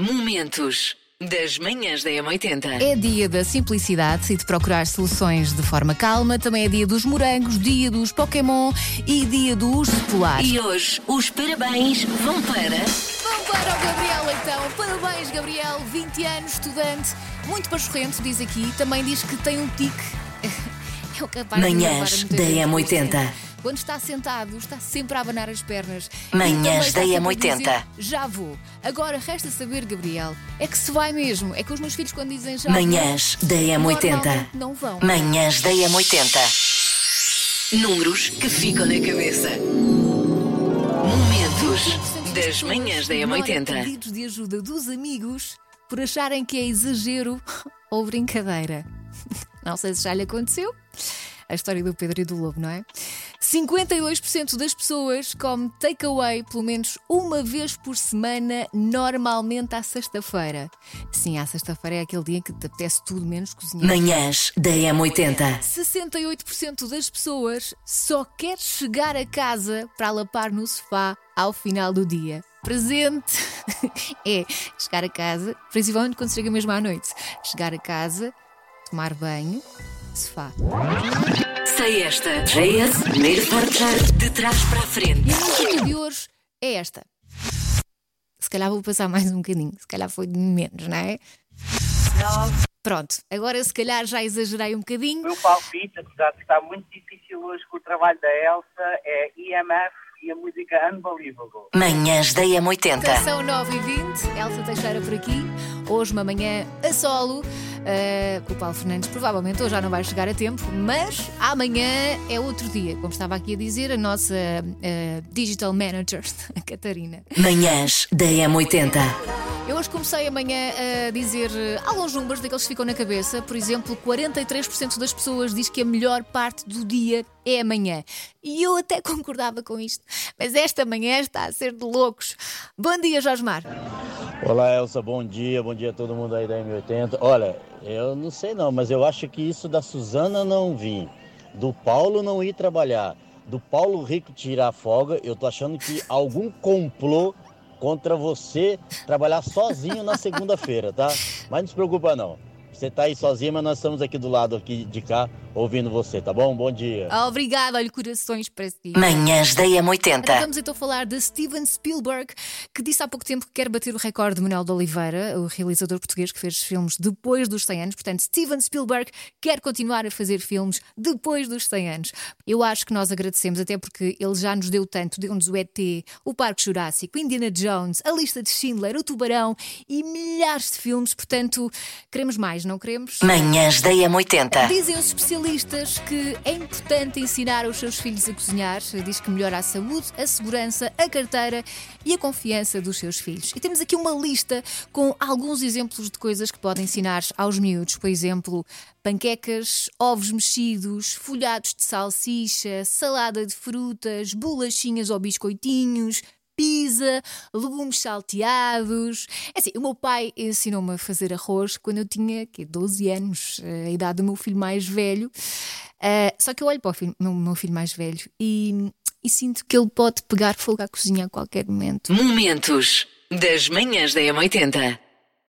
Momentos das manhãs da M80. É dia da simplicidade e de procurar soluções de forma calma. Também é dia dos morangos, dia dos Pokémon e dia do urso polar. E hoje os parabéns vão para. Vamos para o Gabriel então. Parabéns, Gabriel. 20 anos, estudante, muito pachorrento, diz aqui. Também diz que tem um tique. É o capaz Manhãs de da levar muitas vezes. M80. Quando está sentado, está sempre a abanar as pernas. Manhãs E também da está sempre a M80. dizer, Já vou. Agora resta saber, Gabriel, é que se vai mesmo. É que os meus filhos, quando dizem já Manhãs vou, da M80. normalmente não vão. Manhãs da M80. Números que ficam na cabeça. Momentos das manhãs da ignoram M80. pedidos de ajuda dos amigos por acharem que é exagero ou brincadeira. Não sei se já lhe aconteceu. A história do Pedro e do Lobo, não é? 52% das pessoas come takeaway pelo menos uma vez por semana, normalmente à sexta-feira. Sim, à sexta-feira é aquele dia em que te apetece tudo menos cozinhar. Manhãs da M80. 68% das pessoas só quer chegar a casa para lapar no sofá ao final do dia. Presente é chegar a casa, principalmente quando chega mesmo à noite. Chegar a casa, tomar banho, sofá. Sei esta. JS, primeiro forjar de trás para a frente. E a música de hoje é esta. Se calhar vou passar mais um bocadinho, se calhar foi de menos, não é? Pronto, agora se calhar já exagerei um bocadinho. O meu palpite, apesar de estar muito difícil hoje com o trabalho da Elsa, é IMF e a música Unbelievable. Manhãs da M80. São 9 e 20 Elsa Teixeira por aqui. Hoje, uma manhã a solo. Uh, o Paulo Fernandes provavelmente hoje já não vai chegar a tempo, mas amanhã é outro dia. Como estava aqui a dizer, a nossa uh, Digital Manager, a Catarina. Manhãs da M80. Eu hoje comecei amanhã a dizer eh, alguns números daqueles que ficam na cabeça. Por exemplo, 43% das pessoas diz que a melhor parte do dia é amanhã. E eu até concordava com isto. Mas esta manhã está a ser de loucos. Bom dia, Josmar. Olá Elsa, bom dia, bom dia a todo mundo aí da M80. Olha, eu não sei não, mas eu acho que isso da Suzana não vir, do Paulo não ir trabalhar, do Paulo Rico tirar folga, eu tô achando que algum complô contra você trabalhar sozinho na segunda-feira, tá? Mas não se preocupa não. Você tá aí sozinho, mas nós estamos aqui do lado aqui de cá ouvindo você, tá bom? Bom dia. Obrigada, olha, corações para si. Manhãs da M80. Vamos então falar de Steven Spielberg, que disse há pouco tempo que quer bater o recorde de Manuel de Oliveira, o realizador português que fez filmes depois dos 100 anos. Portanto, Steven Spielberg quer continuar a fazer filmes depois dos 100 anos. Eu acho que nós agradecemos, até porque ele já nos deu tanto. Deu-nos o ET, o Parque Jurássico, Indiana Jones, a lista de Schindler, o Tubarão e milhares de filmes. Portanto, queremos mais, não queremos? Manhãs da M80. Dizem os especialistas que é importante ensinar os seus filhos a cozinhar. Diz que melhora a saúde, a segurança, a carteira e a confiança dos seus filhos. E temos aqui uma lista com alguns exemplos de coisas que podem ensinar aos miúdos. Por exemplo, panquecas, ovos mexidos, folhados de salsicha, salada de frutas, bolachinhas ou biscoitinhos, pizza, legumes salteados. É assim, o meu pai ensinou-me a fazer arroz quando eu tinha quê, 12 anos, eh, a idade do meu filho mais velho. Ah, só que eu olho para o filho- meu, meu filho mais velho e, e sinto que ele pode pegar fogo à cozinha a qualquer momento. Momentos das manhãs da M80.